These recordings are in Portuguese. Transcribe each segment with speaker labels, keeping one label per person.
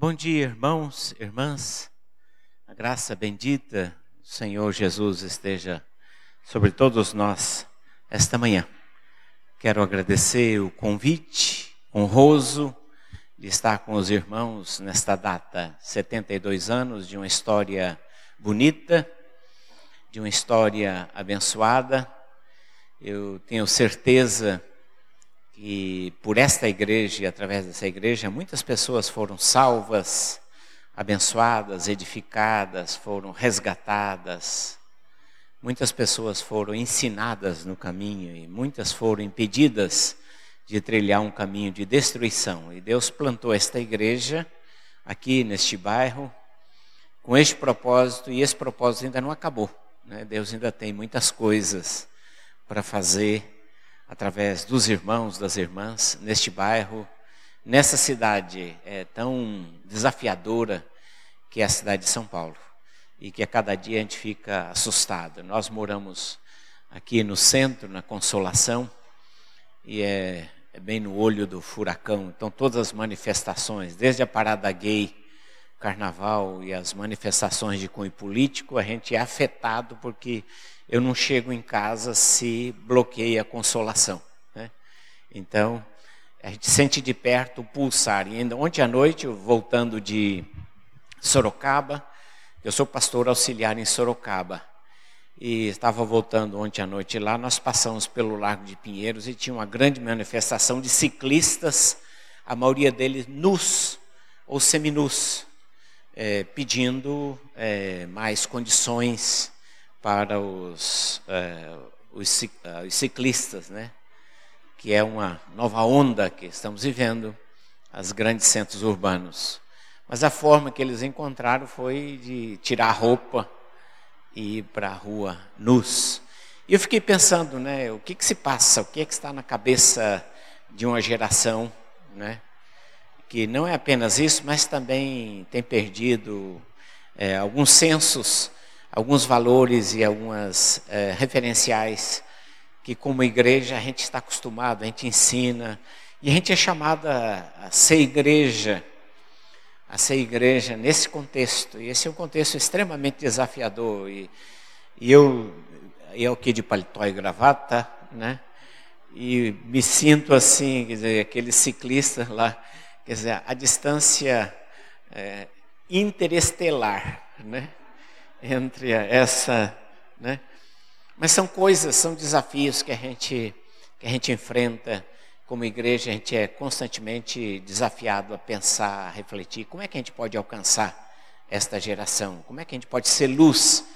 Speaker 1: Bom dia, irmãos, irmãs. A graça bendita do Senhor Jesus esteja sobre todos nós esta manhã. Quero agradecer o convite honroso de estar com os irmãos nesta data, 72 anos de uma história bonita, de uma história abençoada. Eu tenho certeza que por esta igreja e através dessa igreja muitas pessoas foram salvas, abençoadas, edificadas, foram resgatadas. Muitas pessoas foram ensinadas no caminho e muitas foram impedidas de trilhar um caminho de destruição. E Deus plantou esta igreja aqui neste bairro com este propósito e esse propósito ainda não acabou. Né? Deus ainda tem muitas coisas para fazer através dos irmãos, das irmãs, neste bairro, nessa cidade é, tão desafiadora que é a cidade de São Paulo. E que a cada dia a gente fica assustado. Nós moramos aqui no centro, na Consolação, e é, é bem no olho do furacão. Então, todas as manifestações, desde a parada gay, carnaval e as manifestações de cunho político, a gente é afetado porque eu não chego em casa se bloqueia a consolação. Né? Então, a gente sente de perto o pulsar. E ainda ontem à noite, voltando de Sorocaba, eu sou pastor auxiliar em Sorocaba, e estava voltando ontem à noite lá, nós passamos pelo Largo de Pinheiros e tinha uma grande manifestação de ciclistas, a maioria deles nus ou seminus, é, pedindo é, mais condições para os, é, os, é, os ciclistas, né? que é uma nova onda que estamos vivendo, as grandes centros urbanos. Mas a forma que eles encontraram foi de tirar a roupa e ir para a rua nus. E eu fiquei pensando, né, o que, que se passa, o que, é que está na cabeça de uma geração, né, que não é apenas isso, mas também tem perdido é, alguns sensos alguns valores e algumas é, referenciais que, como igreja, a gente está acostumado, a gente ensina. E a gente é chamada a ser igreja, a ser igreja nesse contexto. E esse é um contexto extremamente desafiador. E, e eu, eu aqui de paletó e gravata, né? E me sinto assim, quer dizer, aquele ciclista lá, quer dizer, a distância é, interestelar, né? entre essa, né? Mas são coisas, são desafios que a gente que a gente enfrenta como igreja, a gente é constantemente desafiado a pensar, a refletir, como é que a gente pode alcançar esta geração? Como é que a gente pode ser luz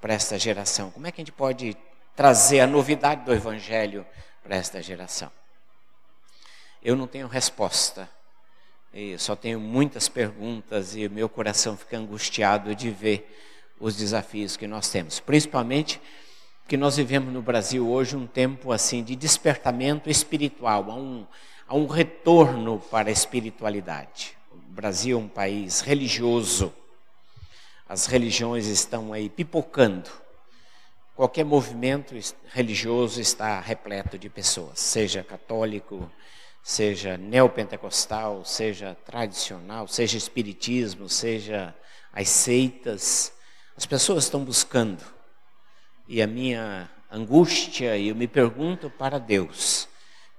Speaker 1: para esta geração? Como é que a gente pode trazer a novidade do evangelho para esta geração? Eu não tenho resposta. Eu só tenho muitas perguntas e meu coração fica angustiado de ver os desafios que nós temos, principalmente que nós vivemos no Brasil hoje um tempo assim de despertamento espiritual, há um, há um retorno para a espiritualidade. O Brasil é um país religioso, as religiões estão aí pipocando. Qualquer movimento religioso está repleto de pessoas, seja católico, seja neopentecostal, seja tradicional, seja espiritismo, seja as seitas. As pessoas estão buscando. E a minha angústia, e eu me pergunto para Deus,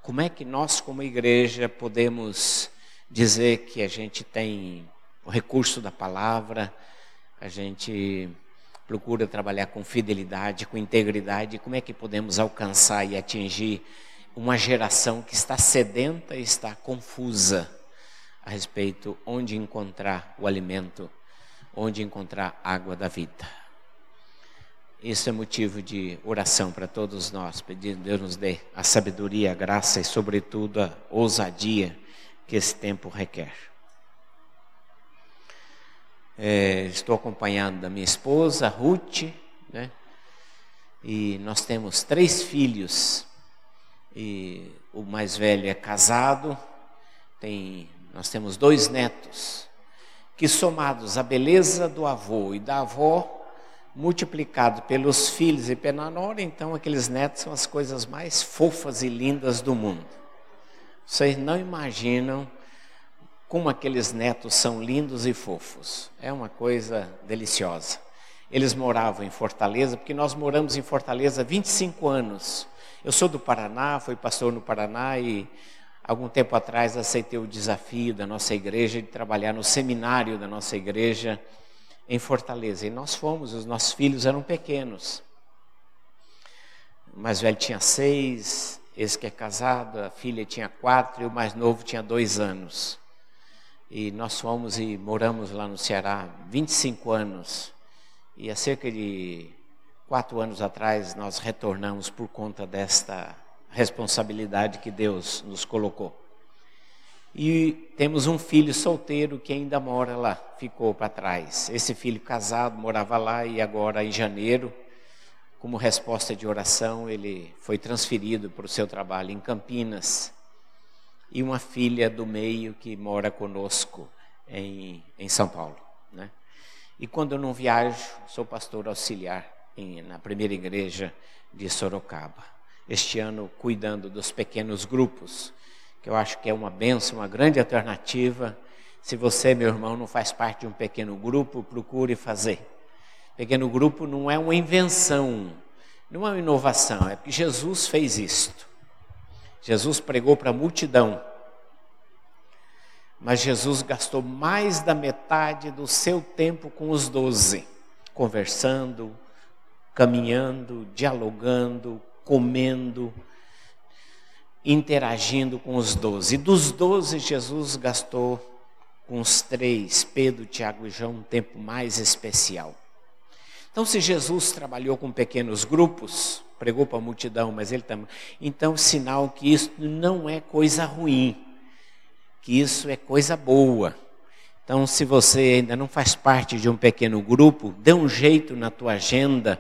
Speaker 1: como é que nós, como igreja, podemos dizer que a gente tem o recurso da palavra, a gente procura trabalhar com fidelidade, com integridade, como é que podemos alcançar e atingir uma geração que está sedenta e está confusa a respeito onde encontrar o alimento onde encontrar água da vida. Isso é motivo de oração para todos nós, pedindo Deus nos dê a sabedoria, a graça e, sobretudo, a ousadia que esse tempo requer. É, estou acompanhado da minha esposa, Ruth, né? e nós temos três filhos, e o mais velho é casado, tem, nós temos dois netos, que somados à beleza do avô e da avó, multiplicado pelos filhos e pela nora, então aqueles netos são as coisas mais fofas e lindas do mundo. Vocês não imaginam como aqueles netos são lindos e fofos. É uma coisa deliciosa. Eles moravam em Fortaleza, porque nós moramos em Fortaleza há 25 anos. Eu sou do Paraná, fui pastor no Paraná e algum tempo atrás aceitei o desafio da nossa igreja de trabalhar no seminário da nossa igreja em Fortaleza. E nós fomos, os nossos filhos eram pequenos. O mais velho tinha seis, esse que é casado, a filha tinha quatro e o mais novo tinha dois anos. E nós fomos e moramos lá no Ceará 25 anos. E há cerca de quatro anos atrás nós retornamos por conta desta responsabilidade que Deus nos colocou. E temos um filho solteiro que ainda mora lá, ficou para trás. Esse filho casado morava lá e agora em janeiro, como resposta de oração, ele foi transferido para o seu trabalho em Campinas. E uma filha do meio que mora conosco em, em São Paulo. Né? E quando eu não viajo, sou pastor auxiliar em, na primeira igreja de Sorocaba. Este ano, cuidando dos pequenos grupos, que eu acho que é uma benção, uma grande alternativa. Se você, meu irmão, não faz parte de um pequeno grupo, procure fazer. Pequeno grupo não é uma invenção, não é uma inovação, é porque Jesus fez isto. Jesus pregou para a multidão. Mas Jesus gastou mais da metade do seu tempo com os doze, conversando, caminhando, dialogando, comendo, interagindo com os doze. Dos doze, Jesus gastou com os três, Pedro, Tiago e João, um tempo mais especial. Então, se Jesus trabalhou com pequenos grupos, pregou para a multidão, mas ele também. Então, sinal que isso não é coisa ruim que isso é coisa boa. Então, se você ainda não faz parte de um pequeno grupo, dê um jeito na tua agenda,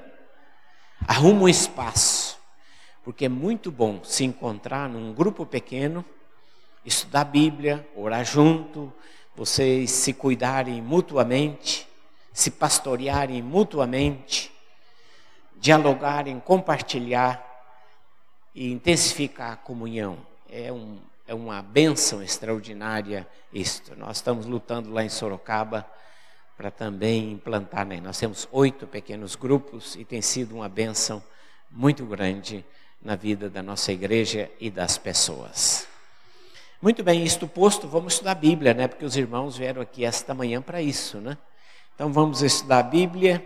Speaker 1: arruma um espaço, porque é muito bom se encontrar num grupo pequeno, estudar a Bíblia, orar junto, vocês se cuidarem mutuamente, se pastorearem mutuamente, dialogarem, compartilhar e intensificar a comunhão. É um, é uma bênção extraordinária isto. Nós estamos lutando lá em Sorocaba para também implantar, né? nós temos oito pequenos grupos e tem sido uma bênção muito grande na vida da nossa igreja e das pessoas. Muito bem, isto posto, vamos estudar a Bíblia, né? Porque os irmãos vieram aqui esta manhã para isso, né? Então vamos estudar a Bíblia.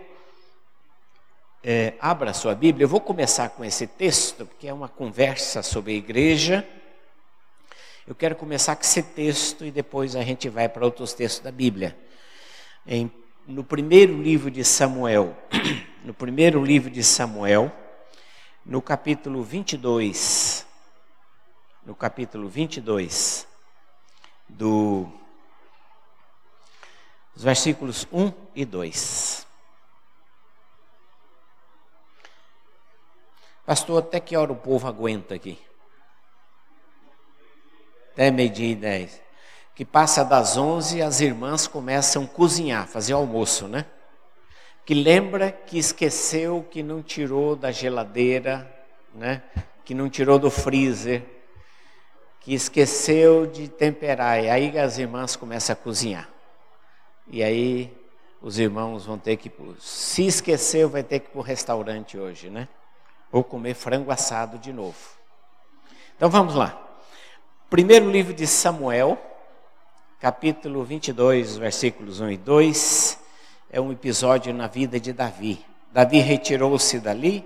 Speaker 1: É, abra a sua Bíblia. Eu vou começar com esse texto, porque é uma conversa sobre a igreja. Eu quero começar com esse texto e depois a gente vai para outros textos da Bíblia. Em, no primeiro livro de Samuel, no primeiro livro de Samuel, no capítulo 22, no capítulo 22, do, dos versículos 1 e 2. Pastor, até que hora o povo aguenta aqui? até meio-dia e dez. Que passa das onze, as irmãs começam a cozinhar, fazer almoço, né? Que lembra que esqueceu que não tirou da geladeira, né? Que não tirou do freezer, que esqueceu de temperar. E aí as irmãs começam a cozinhar. E aí os irmãos vão ter que, se esqueceu, vai ter que ir para o restaurante hoje, né? Ou comer frango assado de novo. Então vamos lá. Primeiro livro de Samuel, capítulo 22, versículos 1 e 2, é um episódio na vida de Davi. Davi retirou-se dali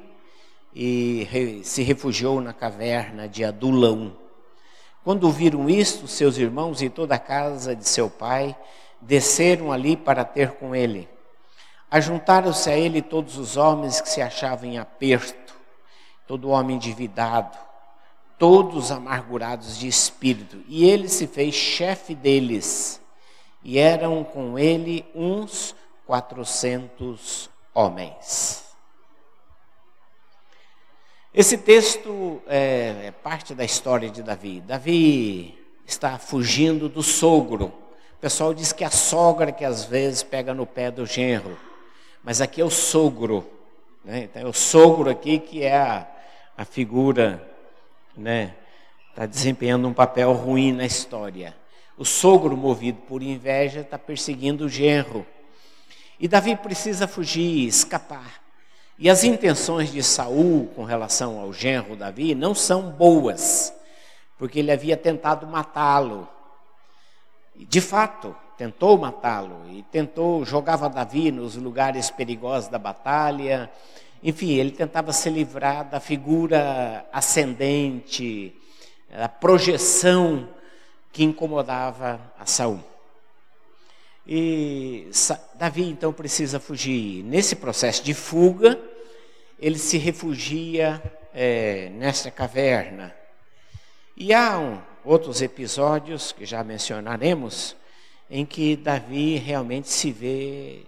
Speaker 1: e se refugiou na caverna de Adulão. Quando viram isto, seus irmãos e toda a casa de seu pai desceram ali para ter com ele. Ajuntaram-se a ele todos os homens que se achavam em aperto, todo homem endividado, todos amargurados de espírito, e ele se fez chefe deles, e eram com ele uns quatrocentos homens. Esse texto é, é, parte da história de Davi. Davi está fugindo do sogro. O pessoal diz que é a sogra que às vezes pega no pé do genro, mas aqui é o sogro. Né? Então é o sogro aqui que é a, a figura né, está desempenhando um papel ruim na história. O sogro, movido por inveja, está perseguindo o genro. E Davi precisa fugir, escapar. E as intenções de Saul com relação ao genro Davi não são boas, porque ele havia tentado matá-lo. De fato, tentou matá-lo e tentou jogava Davi nos lugares perigosos da batalha. Enfim, ele tentava se livrar da figura ascendente, a projeção que incomodava a Saul. E Davi então precisa fugir. Nesse processo de fuga, ele se refugia é, nesta caverna. E há um, outros episódios que já mencionaremos em que Davi realmente se vê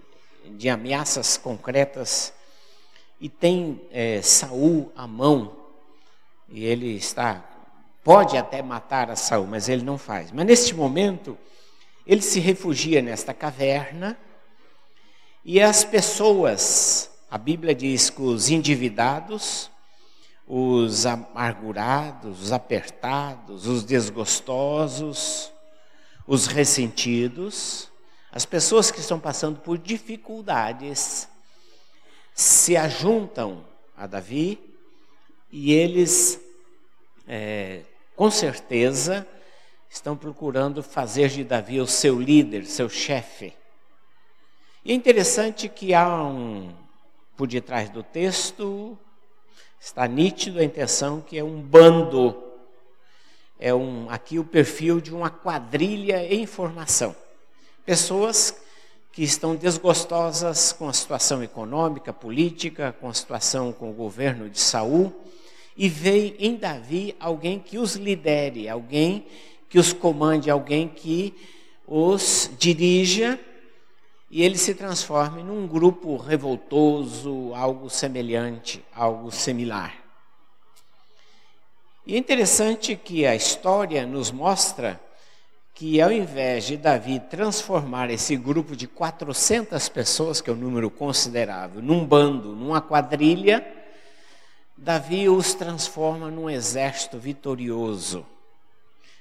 Speaker 1: de ameaças concretas e tem é, Saul à mão e ele está pode até matar a Saul, mas ele não faz. Mas neste momento, ele se refugia nesta caverna e as pessoas, a Bíblia diz que os endividados, os amargurados, os apertados, os desgostosos, os ressentidos, as pessoas que estão passando por dificuldades, se ajuntam a Davi e eles é, com certeza, estão procurando fazer de Davi o seu líder, seu chefe. E é interessante que há um, por detrás do texto, está nítido a intenção que é um bando, é um, aqui o perfil de uma quadrilha em formação. Pessoas que estão desgostosas com a situação econômica, política, com a situação com o governo de Saul, e veem em Davi alguém que os lidere, alguém que os comande, alguém que os dirija e ele se transforme num grupo revoltoso, algo semelhante, algo similar. E é interessante que a história nos mostra que ao invés de Davi transformar esse grupo de 400 pessoas, que é um número considerável, num bando, numa quadrilha, Davi os transforma num exército vitorioso,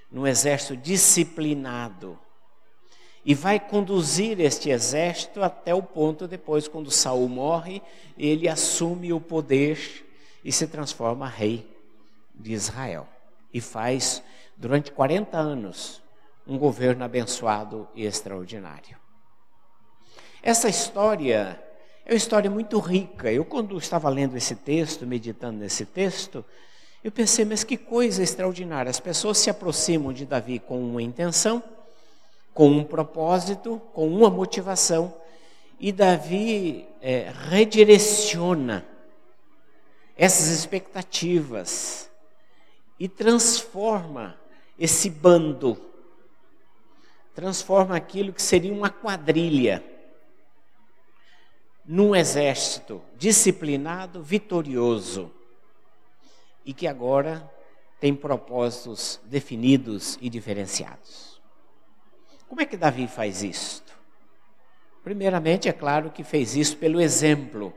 Speaker 1: num exército disciplinado. E vai conduzir este exército até o ponto depois, quando Saul morre, ele assume o poder e se transforma rei de Israel. E faz, durante 40 anos, um governo abençoado e extraordinário. Essa história é uma história muito rica. Eu, quando estava lendo esse texto, meditando nesse texto, eu pensei, mas que coisa extraordinária. As pessoas se aproximam de Davi com uma intenção, com um propósito, com uma motivação, e Davi é, redireciona essas expectativas e transforma esse bando, transforma aquilo que seria uma quadrilha num exército disciplinado, vitorioso e que agora tem propósitos definidos e diferenciados. Como é que Davi faz isto? Primeiramente, é claro que fez isso pelo exemplo,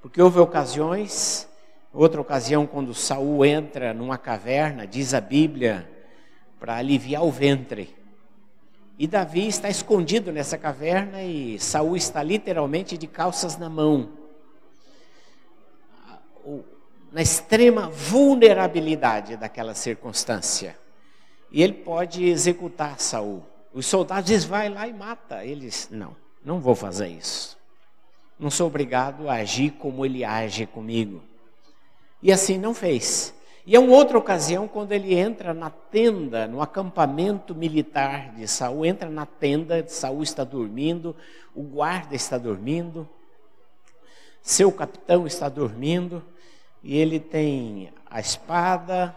Speaker 1: porque houve ocasiões, outra ocasião quando Saul entra numa caverna, diz a Bíblia, para aliviar o ventre. E Davi está escondido nessa caverna e Saul está literalmente de calças na mão. Na extrema vulnerabilidade daquela circunstância. E ele pode executar Saul. Os soldados dizem, vai lá e mata. Eles, não, não vou fazer isso. Não sou obrigado a agir como ele age comigo. E assim não fez. E é uma outra ocasião quando ele entra na tenda, no acampamento militar de Saul, entra na tenda, Saul está dormindo, o guarda está dormindo, seu capitão está dormindo, e ele tem a espada,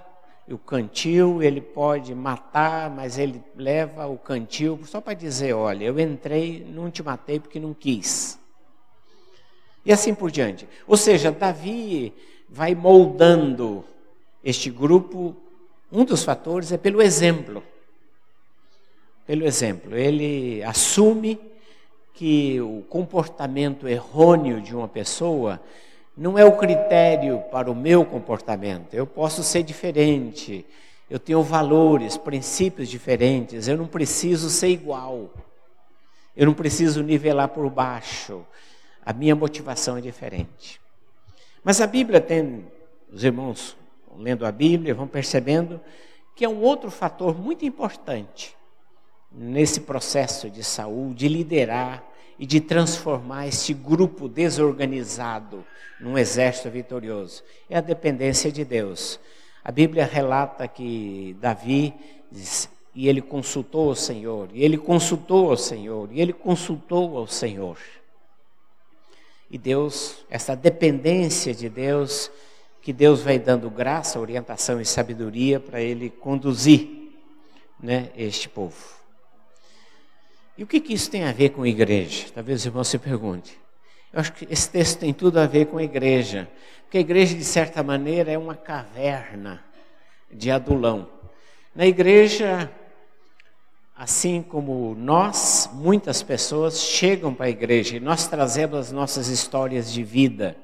Speaker 1: o cantil, ele pode matar, mas ele leva o cantil só para dizer, olha, eu entrei, não te matei porque não quis. E assim por diante. Ou seja, Davi vai moldando este grupo, um dos fatores é pelo exemplo. Pelo exemplo, ele assume que o comportamento errôneo de uma pessoa não é o critério para o meu comportamento. Eu posso ser diferente, eu tenho valores, princípios diferentes, eu não preciso ser igual, eu não preciso nivelar por baixo, a minha motivação é diferente. Mas a Bíblia tem, os irmãos lendo a Bíblia vão percebendo que é um outro fator muito importante nesse processo de saúde, de liderar e de transformar esse grupo desorganizado num exército vitorioso. É a dependência de Deus. A Bíblia relata que Davi diz, e ele consultou o Senhor, e ele consultou o Senhor, e ele consultou ao Senhor. E Deus, essa dependência de Deus, que Deus vai dando graça, orientação e sabedoria para ele conduzir né, este povo. E o que, que isso tem a ver com igreja? Talvez o irmão se pergunte. Eu acho que esse texto tem tudo a ver com a igreja. Porque a igreja, de certa maneira, é uma caverna de adulão. Na igreja, assim como nós, muitas pessoas chegam para a igreja e nós trazemos as nossas histórias de vida.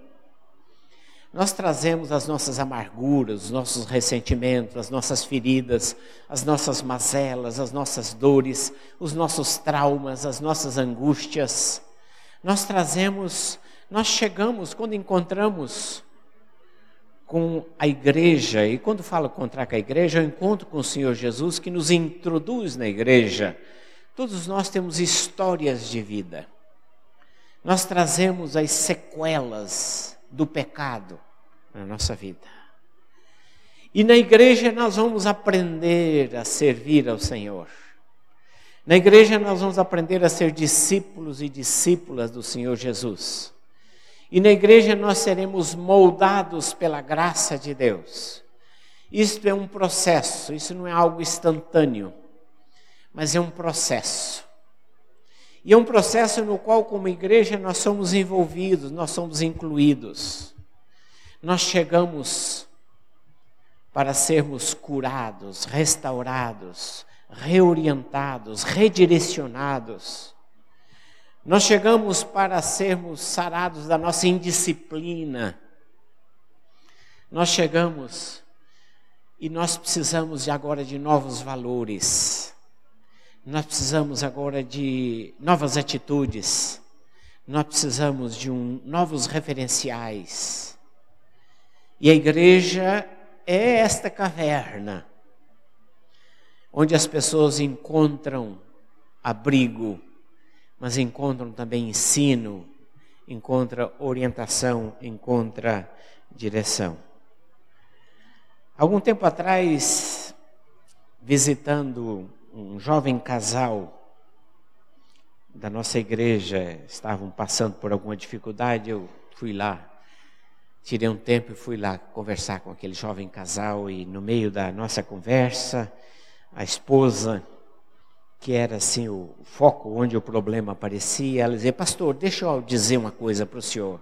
Speaker 1: Nós trazemos as nossas amarguras, os nossos ressentimentos, as nossas feridas, as nossas mazelas, as nossas dores, os nossos traumas, as nossas angústias. Nós trazemos, nós chegamos quando encontramos com a igreja, e quando falo encontrar com a igreja, eu encontro com o Senhor Jesus que nos introduz na igreja. Todos nós temos histórias de vida. Nós trazemos as sequelas do pecado na nossa vida. E na igreja nós vamos aprender a servir ao Senhor. Na igreja nós vamos aprender a ser discípulos e discípulas do Senhor Jesus. E na igreja nós seremos moldados pela graça de Deus. Isto é um processo, isso não é algo instantâneo, mas é um processo. E é um processo no qual, como igreja, nós somos envolvidos, nós somos incluídos nós chegamos para sermos curados, restaurados, reorientados, redirecionados. Nós chegamos para sermos sarados da nossa indisciplina. Nós chegamos e nós precisamos de agora de novos valores. Nós precisamos agora de novas atitudes. Nós precisamos de um, novos referenciais. E a igreja é esta caverna, onde as pessoas encontram abrigo, mas encontram também ensino, encontra orientação, encontra direção. Algum tempo atrás, visitando um jovem casal da nossa igreja, estavam passando por alguma dificuldade, eu fui lá tirei um tempo e fui lá conversar com aquele jovem casal e no meio da nossa conversa, a esposa, que era assim o foco onde o problema aparecia, ela dizia: "Pastor, deixa eu dizer uma coisa para o senhor".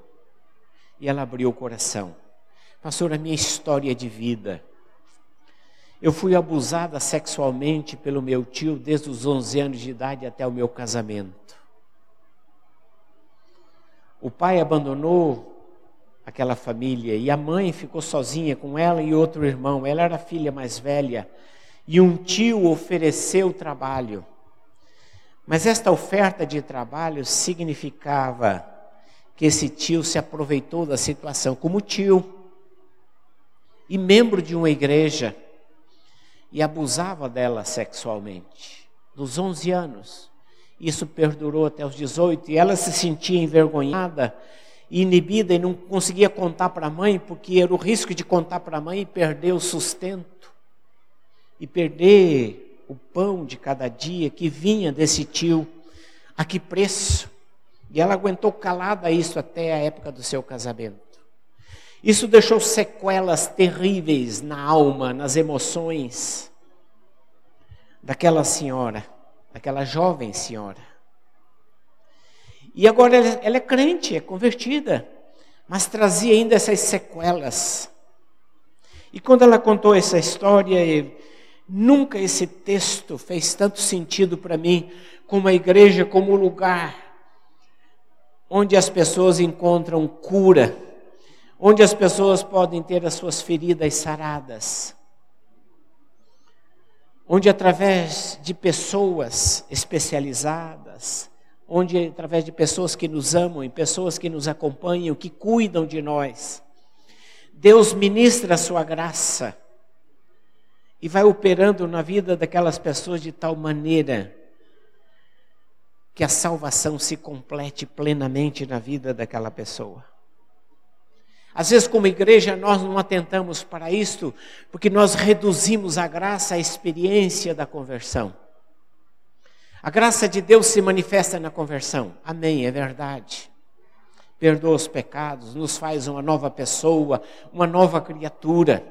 Speaker 1: E ela abriu o coração. Pastor, a minha história de vida. Eu fui abusada sexualmente pelo meu tio desde os 11 anos de idade até o meu casamento. O pai abandonou aquela família. E a mãe ficou sozinha com ela e outro irmão. Ela era a filha mais velha. E um tio ofereceu trabalho. Mas esta oferta de trabalho significava que esse tio se aproveitou da situação como tio e membro de uma igreja e abusava dela sexualmente, dos 11 anos. Isso perdurou até os 18 e ela se sentia envergonhada inibida e não conseguia contar para a mãe, porque era o risco de contar para a mãe e perder o sustento, e perder o pão de cada dia que vinha desse tio, a que preço? E ela aguentou calada isso até a época do seu casamento. Isso deixou sequelas terríveis na alma, nas emoções daquela senhora, daquela jovem senhora. E agora ela, ela é crente, é convertida, mas trazia ainda essas sequelas. E quando ela contou essa história, nunca esse texto fez tanto sentido para mim como a igreja, como o lugar onde as pessoas encontram cura, onde as pessoas podem ter as suas feridas saradas.
Speaker 2: onde através de pessoas especializadas, onde através de pessoas que nos amam pessoas que nos acompanham, que cuidam de nós, Deus ministra a sua graça e vai operando na vida daquelas pessoas de tal maneira que a salvação se complete plenamente na vida daquela pessoa. Às vezes, como igreja, nós não atentamos para isto, porque nós reduzimos a graça à experiência da conversão. A graça de Deus se manifesta na conversão. Amém, é verdade. Perdoa os pecados, nos faz uma nova pessoa, uma nova criatura.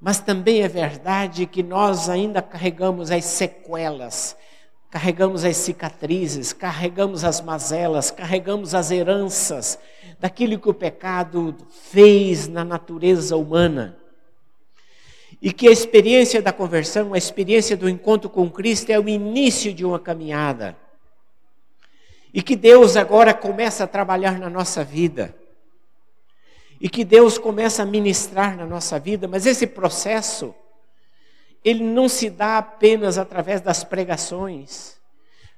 Speaker 2: Mas também é verdade que nós ainda carregamos as sequelas, carregamos as cicatrizes, carregamos as mazelas, carregamos as heranças daquilo que o pecado fez na natureza humana. E que a experiência da conversão, a experiência do encontro com Cristo é o início de uma caminhada. E que Deus agora começa a trabalhar na nossa vida e que Deus começa a ministrar na nossa vida, mas esse processo, ele não se dá apenas através das pregações.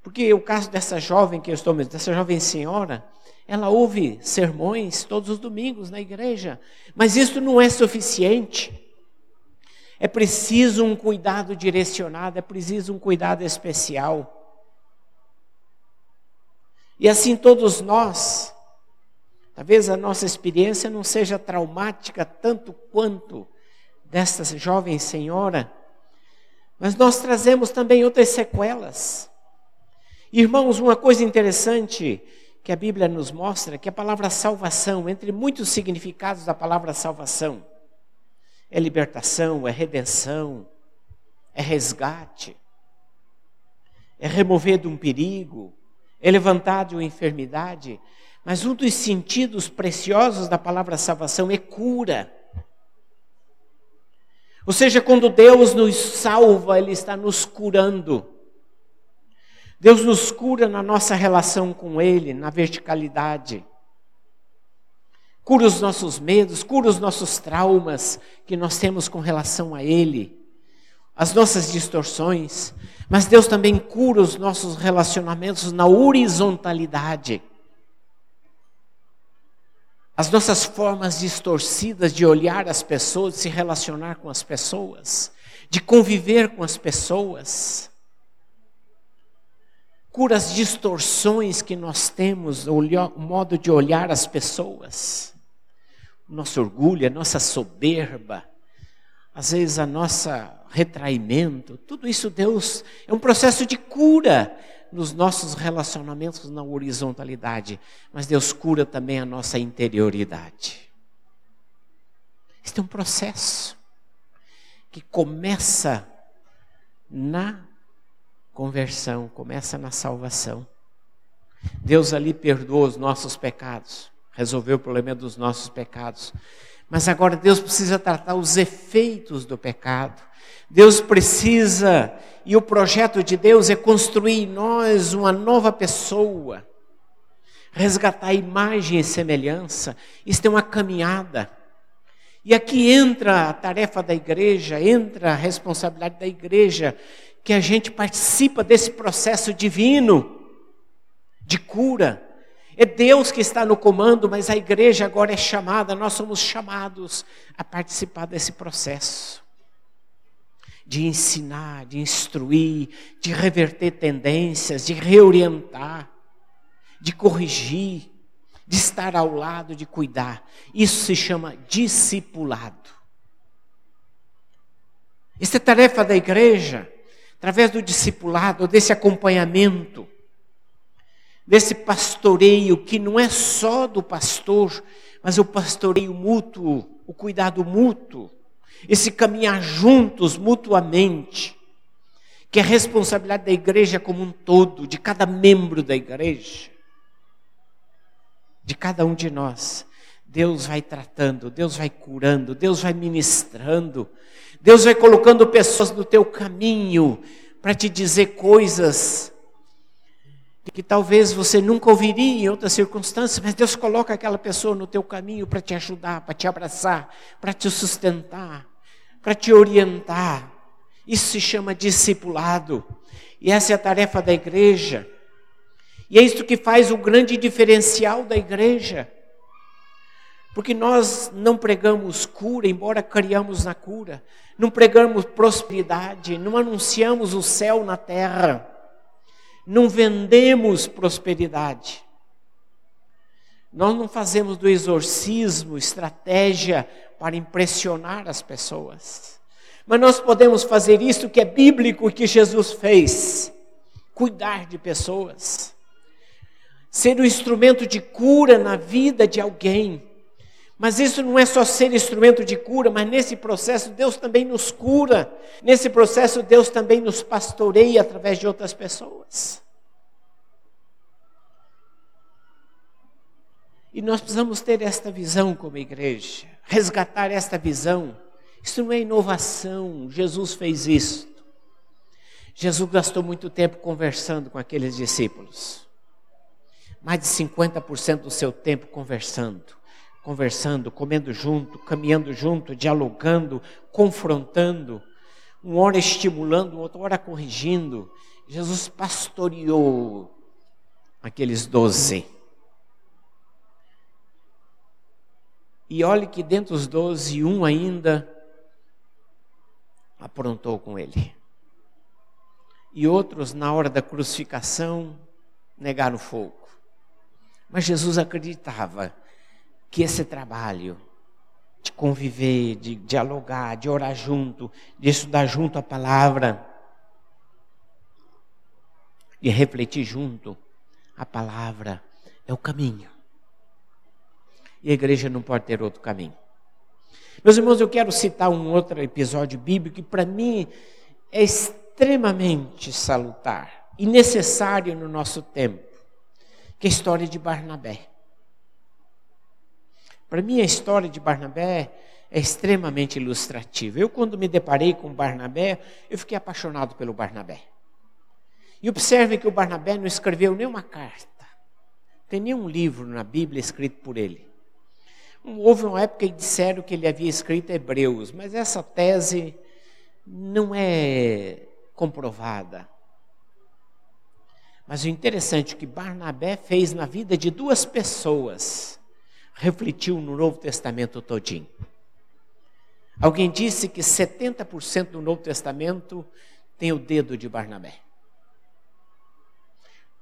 Speaker 2: Porque o caso dessa jovem que eu estou dessa jovem senhora, ela ouve sermões todos os domingos na igreja, mas isso não é suficiente. É preciso um cuidado direcionado, é preciso um cuidado especial. E assim todos nós, Talvez a nossa experiência não seja traumática tanto quanto desta jovem senhora, mas nós trazemos também outras sequelas. Irmãos, uma coisa interessante que a Bíblia nos mostra é que a palavra salvação, entre muitos significados da palavra salvação, é libertação, é redenção, é resgate, é remover de um perigo, é levantar de uma enfermidade, mas um dos sentidos preciosos da palavra salvação é cura. Ou seja, quando Deus nos salva, Ele está nos curando. Deus nos cura na nossa relação com Ele, na verticalidade. Cura os nossos medos, cura os nossos traumas que nós temos com relação a Ele, as nossas distorções. Mas Deus também cura os nossos relacionamentos na horizontalidade as nossas formas distorcidas de olhar as pessoas, de se relacionar com as pessoas, de conviver com as pessoas. Cura as distorções que nós temos, o modo de olhar as pessoas, nosso orgulho, a nossa soberba, às vezes a nossa retraimento, tudo isso Deus é um processo de cura nos nossos relacionamentos na horizontalidade, mas Deus cura também a nossa interioridade. Este é um processo que começa na conversão, começa na salvação. Deus ali perdoou os nossos pecados, resolveu o problema dos nossos pecados. Mas agora Deus precisa tratar os efeitos do pecado. Deus precisa, e o projeto de Deus é construir em nós uma nova pessoa, resgatar a imagem e semelhança. Isso é uma caminhada. E aqui entra a tarefa da igreja, entra a responsabilidade da igreja, que a gente participa desse processo divino de cura. É Deus que está no comando, mas a igreja agora é chamada, nós somos chamados a participar desse processo de ensinar, de instruir, de reverter tendências, de reorientar, de corrigir, de estar ao lado, de cuidar. Isso se chama discipulado. Esta é tarefa da igreja, através do discipulado, desse acompanhamento, desse pastoreio que não é só do pastor, mas o pastoreio mútuo, o cuidado mútuo esse caminhar juntos mutuamente, que é responsabilidade da igreja como um todo, de cada membro da igreja, de cada um de nós. Deus vai tratando, Deus vai curando, Deus vai ministrando, Deus vai colocando pessoas no teu caminho para te dizer coisas que talvez você nunca ouviria em outras circunstâncias, mas Deus coloca aquela pessoa no teu caminho para te ajudar, para te abraçar, para te sustentar, para te orientar. Isso se chama discipulado. E essa é a tarefa da igreja. E é isso que faz o grande diferencial da igreja. Porque nós não pregamos cura, embora criamos na cura. Não pregamos prosperidade, não anunciamos o céu na terra. Não vendemos prosperidade. Nós não fazemos do exorcismo estratégia para impressionar as pessoas. Mas nós podemos fazer isso que é bíblico que Jesus fez: cuidar de pessoas, ser um instrumento de cura na vida de alguém. Mas isso não é só ser instrumento de cura, mas nesse processo Deus também nos cura. Nesse processo Deus também nos pastoreia através de outras pessoas. E nós precisamos ter esta visão como igreja, resgatar esta visão isso não é inovação, Jesus fez isso. Jesus gastou muito tempo conversando com aqueles discípulos. Mais de 50% do seu tempo conversando, conversando, comendo junto, caminhando junto, dialogando, confrontando, um hora estimulando, outra hora corrigindo. Jesus pastoreou aqueles doze. E olhe que dentro dos doze, um ainda aprontou com ele. E outros, na hora da crucificação, negaram fogo. Mas Jesus acreditava que esse trabalho de conviver, de dialogar, de orar junto, de estudar junto a palavra, de refletir junto a palavra, é o caminho. E a igreja não pode ter outro caminho. Meus irmãos, eu quero citar um outro episódio bíblico que para mim é extremamente salutar e necessário no nosso tempo, que é a história de Barnabé. Para mim a história de Barnabé é extremamente ilustrativa. Eu quando me deparei com Barnabé, eu fiquei apaixonado pelo Barnabé. E observe que o Barnabé não escreveu nenhuma carta. Tem nenhum livro na Bíblia escrito por ele. Houve uma época que disseram que ele havia escrito Hebreus, mas essa tese não é comprovada. Mas o interessante é que Barnabé fez na vida de duas pessoas, refletiu no Novo Testamento todinho. Alguém disse que 70% do Novo Testamento tem o dedo de Barnabé.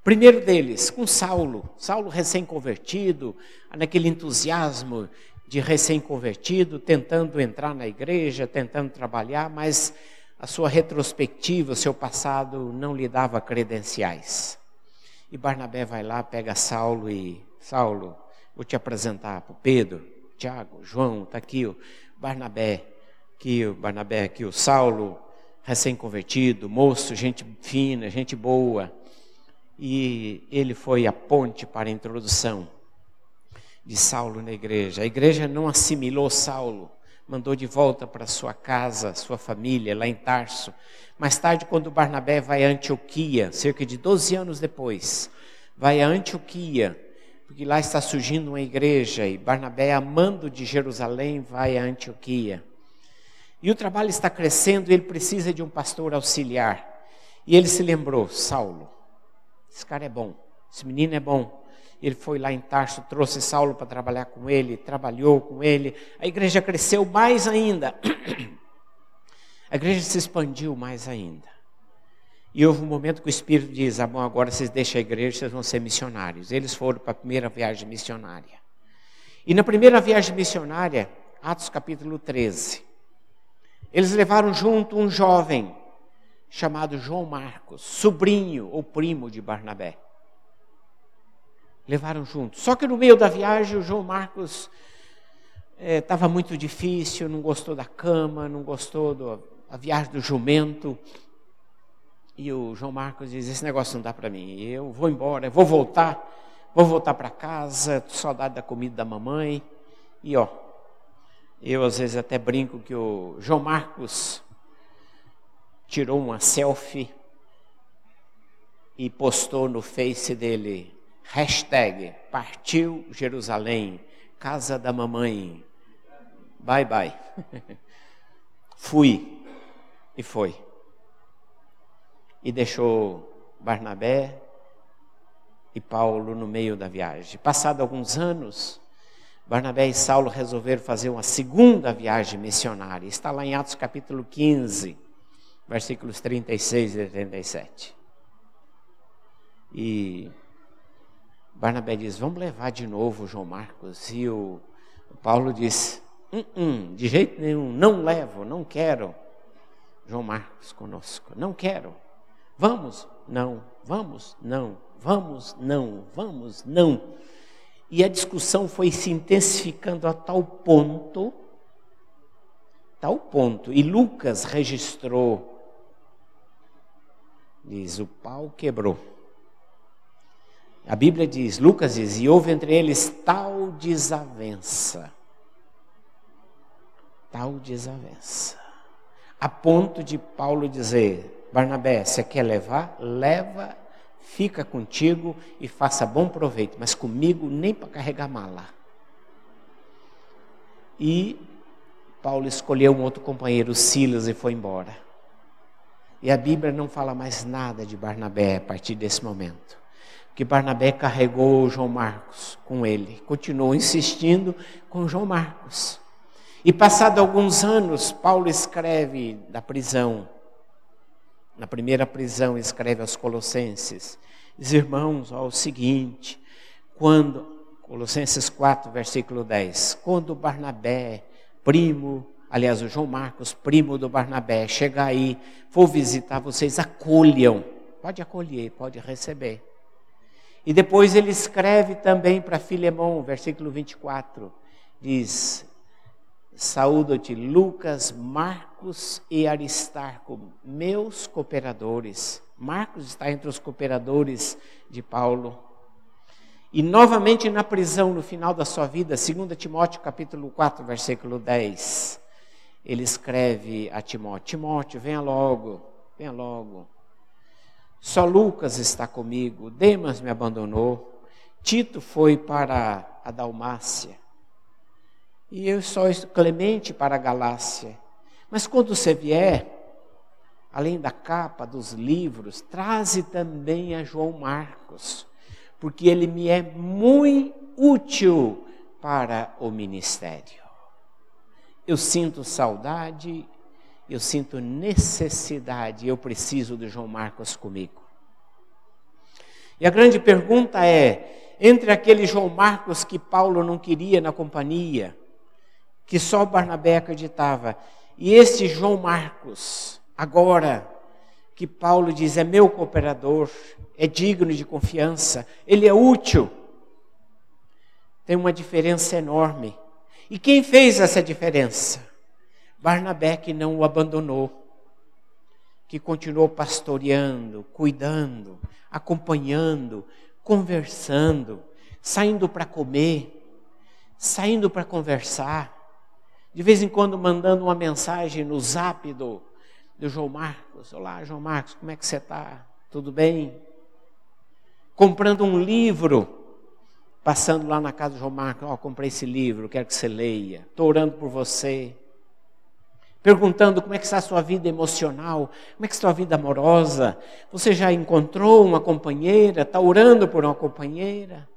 Speaker 2: Primeiro deles, com Saulo, Saulo recém-convertido, naquele entusiasmo de recém-convertido, tentando entrar na igreja, tentando trabalhar, mas a sua retrospectiva, o seu passado não lhe dava credenciais. E Barnabé vai lá, pega Saulo e Saulo, vou te apresentar para Pedro, Tiago, João, está aqui o Barnabé, aqui o Barnabé, aqui o Saulo, recém-convertido, moço, gente fina, gente boa e ele foi a ponte para a introdução de Saulo na igreja. A igreja não assimilou Saulo, mandou de volta para sua casa, sua família, lá em Tarso. Mais tarde, quando Barnabé vai a Antioquia, cerca de 12 anos depois, vai a Antioquia, porque lá está surgindo uma igreja, e Barnabé, amando de Jerusalém, vai a Antioquia. E o trabalho está crescendo, e ele precisa de um pastor auxiliar. E ele se lembrou, Saulo, esse cara é bom, esse menino é bom. Ele foi lá em Tarso, trouxe Saulo para trabalhar com ele, trabalhou com ele. A igreja cresceu mais ainda. A igreja se expandiu mais ainda. E houve um momento que o Espírito diz: ah, bom, agora vocês deixam a igreja, vocês vão ser missionários. Eles foram para a primeira viagem missionária. E na primeira viagem missionária, Atos capítulo 13, eles levaram junto um jovem chamado João Marcos, sobrinho ou primo de Barnabé. Levaram juntos. Só que no meio da viagem, o João Marcos estava é, muito difícil, não gostou da cama, não gostou da viagem do jumento. E o João Marcos diz: Esse negócio não dá para mim, eu vou embora, eu vou voltar, vou voltar para casa, saudade da comida da mamãe. E ó, eu às vezes até brinco que o João Marcos tirou uma selfie e postou no Face dele, hashtag partiu Jerusalém, casa da mamãe, bye bye. Fui e foi. E deixou Barnabé e Paulo no meio da viagem. Passado alguns anos, Barnabé e Saulo resolveram fazer uma segunda viagem missionária. Está lá em Atos capítulo 15, versículos 36 e 37. E Barnabé diz: Vamos levar de novo João Marcos. E o, Paulo diz: hum, hum, De jeito nenhum, não levo, não quero João Marcos conosco, não quero. Vamos? Não. Vamos? Não. Vamos? Não. Vamos? Não. E a discussão foi se intensificando a tal ponto, tal ponto, e Lucas registrou, diz: o pau quebrou. A Bíblia diz, Lucas diz, e houve entre eles tal desavença, tal desavença, a ponto de Paulo dizer: Barnabé, você quer levar? Leva, fica contigo e faça bom proveito, mas comigo nem para carregar mala. E Paulo escolheu um outro companheiro, Silas, e foi embora. E a Bíblia não fala mais nada de Barnabé a partir desse momento que Barnabé carregou João Marcos com ele, continuou insistindo com João Marcos. E passado alguns anos, Paulo escreve da prisão, na primeira prisão, escreve aos Colossenses: Diz, irmãos, ó, o seguinte, quando, Colossenses 4, versículo 10, quando Barnabé, primo, aliás, o João Marcos, primo do Barnabé, chegar aí, for visitar vocês, acolham, pode acolher, pode receber. E depois ele escreve também para Filemão, versículo 24, diz: Saúdo-te, Lucas, Marcos e Aristarco, meus cooperadores. Marcos está entre os cooperadores de Paulo. E novamente na prisão, no final da sua vida, 2 Timóteo capítulo 4, versículo 10, ele escreve a Timóteo: Timóteo, venha logo, venha logo. Só Lucas está comigo, Demas me abandonou, Tito foi para a Dalmácia, e eu sou Clemente para a Galácia. Mas quando você vier, além da capa dos livros, traze também a João Marcos, porque ele me é muito útil para o ministério. Eu sinto saudade eu sinto necessidade, eu preciso do João Marcos comigo. E a grande pergunta é: entre aquele João Marcos que Paulo não queria na companhia, que só Barnabé acreditava, e este João Marcos, agora que Paulo diz é meu cooperador, é digno de confiança, ele é útil, tem uma diferença enorme. E quem fez essa diferença? Barnabé que não o abandonou, que continuou pastoreando, cuidando, acompanhando, conversando, saindo para comer, saindo para conversar, de vez em quando mandando uma mensagem no zap do, do João Marcos. Olá, João Marcos, como é que você está? Tudo bem? Comprando um livro, passando lá na casa do João Marcos, ó, oh, comprei esse livro, quero que você leia, estou orando por você perguntando como é que está a sua vida emocional, como é que está a sua vida amorosa. Você já encontrou uma companheira? Está orando por uma companheira?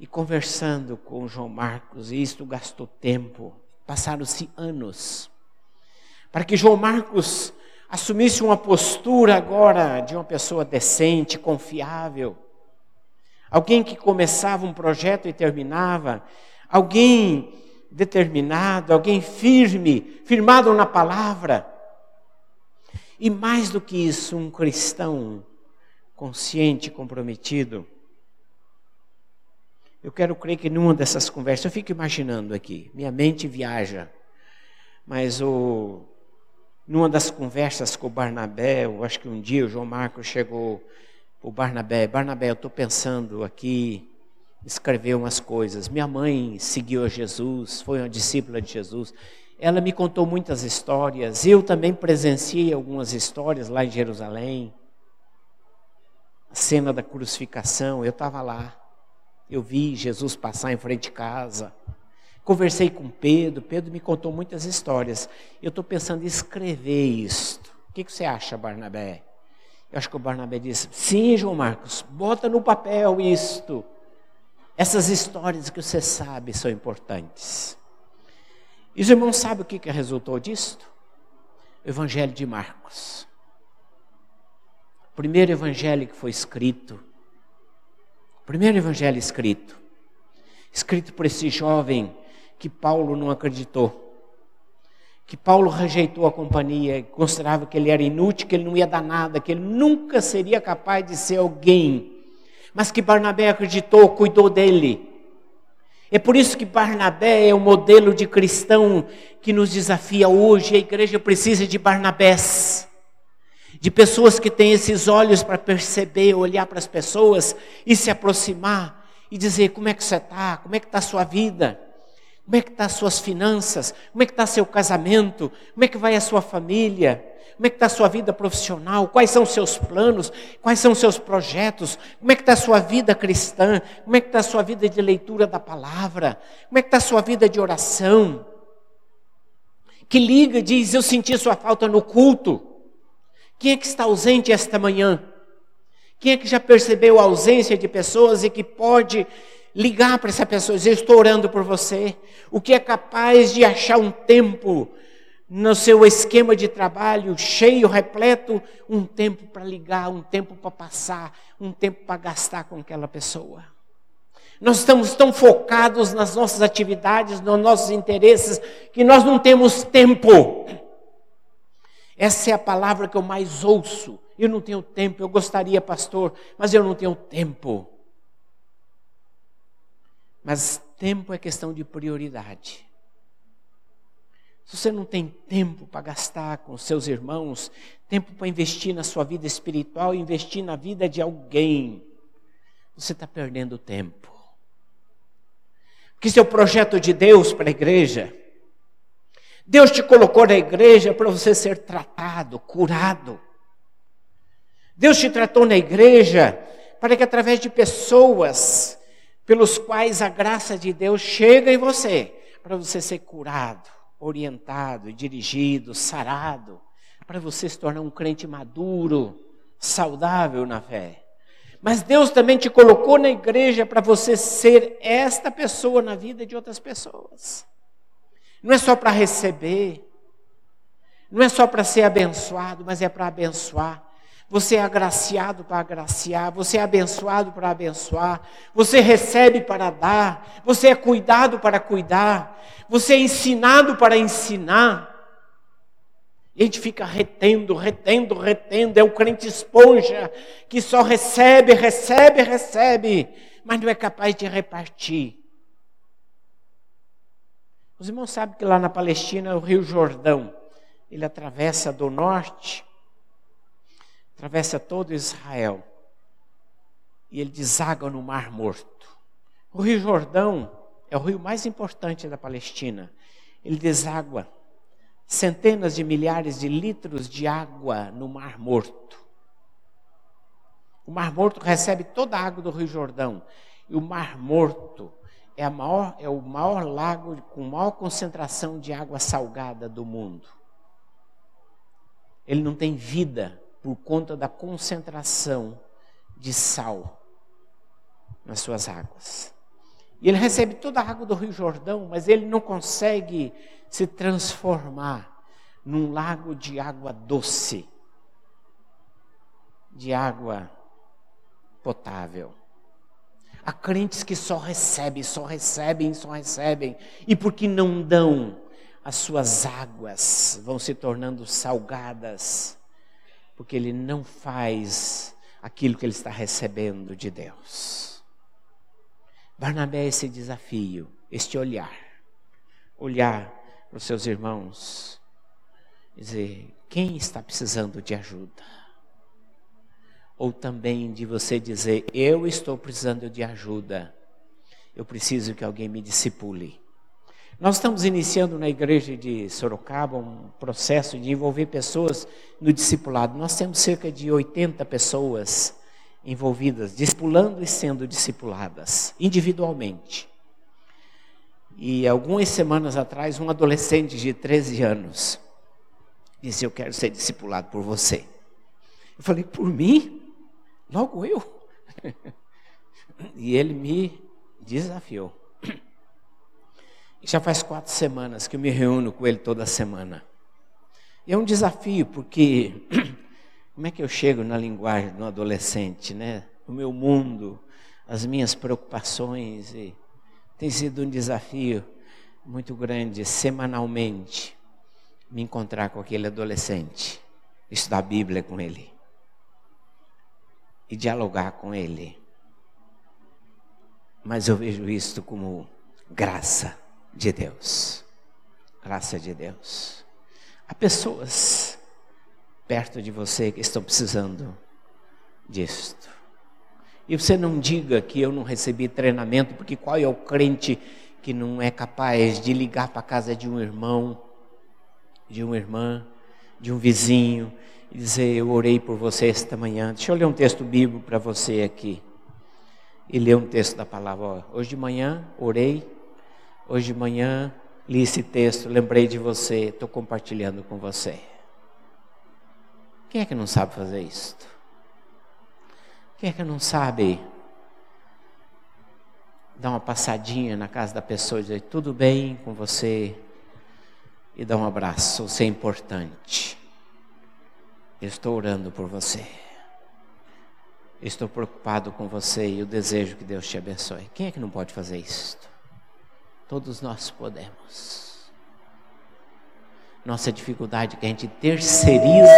Speaker 2: E conversando com João Marcos, e isto gastou tempo, passaram-se anos, para que João Marcos assumisse uma postura agora de uma pessoa decente, confiável, alguém que começava um projeto e terminava, alguém determinado, alguém firme, firmado na palavra. E mais do que isso, um cristão consciente, comprometido. Eu quero crer que numa dessas conversas, eu fico imaginando aqui, minha mente viaja, mas o, numa das conversas com o Barnabé, eu acho que um dia o João Marcos chegou o Barnabé, Barnabé, eu estou pensando aqui escreveu umas coisas. Minha mãe seguiu a Jesus, foi uma discípula de Jesus. Ela me contou muitas histórias. Eu também presenciei algumas histórias lá em Jerusalém. A cena da crucificação, eu estava lá. Eu vi Jesus passar em frente de casa. Conversei com Pedro, Pedro me contou muitas histórias. Eu estou pensando em escrever isto. O que, que você acha, Barnabé? Eu acho que o Barnabé disse: Sim, João Marcos, bota no papel isto. Essas histórias que você sabe são importantes. E os irmãos sabem o que, que resultou disto? O Evangelho de Marcos. O primeiro evangelho que foi escrito. Primeiro evangelho escrito. Escrito por esse jovem que Paulo não acreditou. Que Paulo rejeitou a companhia, considerava que ele era inútil, que ele não ia dar nada, que ele nunca seria capaz de ser alguém. Mas que Barnabé acreditou, cuidou dele. É por isso que Barnabé é o modelo de cristão que nos desafia hoje. A igreja precisa de Barnabés, de pessoas que têm esses olhos para perceber, olhar para as pessoas e se aproximar e dizer: como é que você está? Como é que está a sua vida? Como é que estão tá as suas finanças? Como é que está seu casamento? Como é que vai a sua família? Como é que está a sua vida profissional? Quais são seus planos? Quais são seus projetos? Como é que está a sua vida cristã? Como é que está a sua vida de leitura da palavra? Como é que está a sua vida de oração? Que liga, diz, eu senti sua falta no culto. Quem é que está ausente esta manhã? Quem é que já percebeu a ausência de pessoas e que pode ligar para essa pessoa e dizer: Estou orando por você. O que é capaz de achar um tempo no seu esquema de trabalho cheio, repleto, um tempo para ligar, um tempo para passar, um tempo para gastar com aquela pessoa. Nós estamos tão focados nas nossas atividades, nos nossos interesses, que nós não temos tempo. Essa é a palavra que eu mais ouço. Eu não tenho tempo, eu gostaria, pastor, mas eu não tenho tempo. Mas tempo é questão de prioridade. Se você não tem tempo para gastar com seus irmãos, tempo para investir na sua vida espiritual, investir na vida de alguém, você está perdendo tempo. Porque esse é projeto de Deus para a igreja. Deus te colocou na igreja para você ser tratado, curado. Deus te tratou na igreja para que através de pessoas pelos quais a graça de Deus chega em você, para você ser curado, orientado, dirigido, sarado, para você se tornar um crente maduro, saudável na fé. Mas Deus também te colocou na igreja para você ser esta pessoa na vida de outras pessoas. Não é só para receber, não é só para ser abençoado, mas é para abençoar. Você é agraciado para agraciar, você é abençoado para abençoar, você recebe para dar, você é cuidado para cuidar, você é ensinado para ensinar. E a gente fica retendo, retendo, retendo, é o crente esponja que só recebe, recebe, recebe, mas não é capaz de repartir. Os irmãos sabem que lá na Palestina, o Rio Jordão, ele atravessa do norte atravessa todo Israel e ele deságua no Mar Morto. O Rio Jordão é o rio mais importante da Palestina. Ele deságua centenas de milhares de litros de água no Mar Morto. O Mar Morto recebe toda a água do Rio Jordão. E o Mar Morto é, maior, é o maior lago com maior concentração de água salgada do mundo. Ele não tem vida por conta da concentração de sal nas suas águas. E ele recebe toda a água do Rio Jordão, mas ele não consegue se transformar num lago de água doce, de água potável. Há crentes que só recebem, só recebem, só recebem, e porque não dão, as suas águas vão se tornando salgadas porque ele não faz aquilo que ele está recebendo de Deus. Barnabé, esse desafio, este olhar, olhar para os seus irmãos, dizer: quem está precisando de ajuda? Ou também de você dizer: eu estou precisando de ajuda, eu preciso que alguém me discipule. Nós estamos iniciando na igreja de Sorocaba um processo de envolver pessoas no discipulado. Nós temos cerca de 80 pessoas envolvidas, discipulando e sendo discipuladas individualmente. E algumas semanas atrás, um adolescente de 13 anos disse: Eu quero ser discipulado por você. Eu falei: Por mim? Logo eu? e ele me desafiou. Já faz quatro semanas que eu me reúno com ele toda semana. É um desafio, porque como é que eu chego na linguagem do adolescente, né? O meu mundo, as minhas preocupações e tem sido um desafio muito grande, semanalmente, me encontrar com aquele adolescente, estudar a Bíblia com ele e dialogar com ele. Mas eu vejo isto como graça de Deus. Graça de Deus. Há pessoas perto de você que estão precisando disto. E você não diga que eu não recebi treinamento, porque qual é o crente que não é capaz de ligar para a casa de um irmão, de uma irmã, de um vizinho, e dizer: Eu orei por você esta manhã. Deixa eu ler um texto bíblico para você aqui. E ler um texto da palavra. Ó, hoje de manhã orei, hoje de manhã li esse texto, lembrei de você, estou compartilhando com você. Quem é que não sabe fazer isso? Quem é que não sabe dar uma passadinha na casa da pessoa e dizer tudo bem com você e dar um abraço, você é importante. Estou orando por você. estou preocupado com você e eu desejo que Deus te abençoe. Quem é que não pode fazer isso? Todos nós podemos. Nossa dificuldade é que a gente terceiriza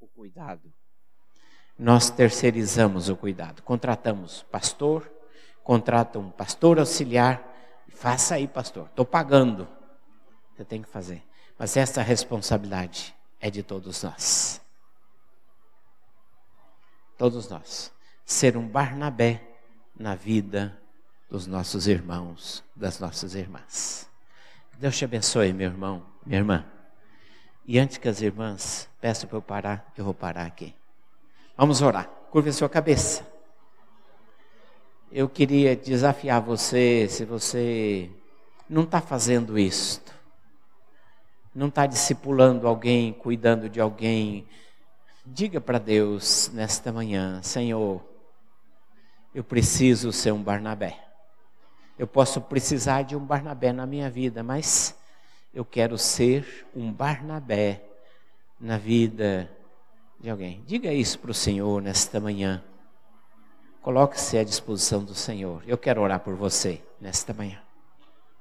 Speaker 2: o cuidado nós terceirizamos o cuidado. Contratamos pastor, contrata um pastor auxiliar. Faça aí, pastor. Estou pagando. Você tem que fazer. Mas essa responsabilidade é de todos nós. Todos nós. Ser um Barnabé na vida dos nossos irmãos, das nossas irmãs. Deus te abençoe, meu irmão, minha irmã. E antes que as irmãs peçam para eu parar, eu vou parar aqui. Vamos orar. Curva a sua cabeça. Eu queria desafiar você, se você não está fazendo isto, não está discipulando alguém, cuidando de alguém, diga para Deus nesta manhã: Senhor, eu preciso ser um Barnabé. Eu posso precisar de um Barnabé na minha vida, mas eu quero ser um Barnabé na vida de alguém. Diga isso para o Senhor nesta manhã. Coloque-se à disposição do Senhor. Eu quero orar por você nesta manhã.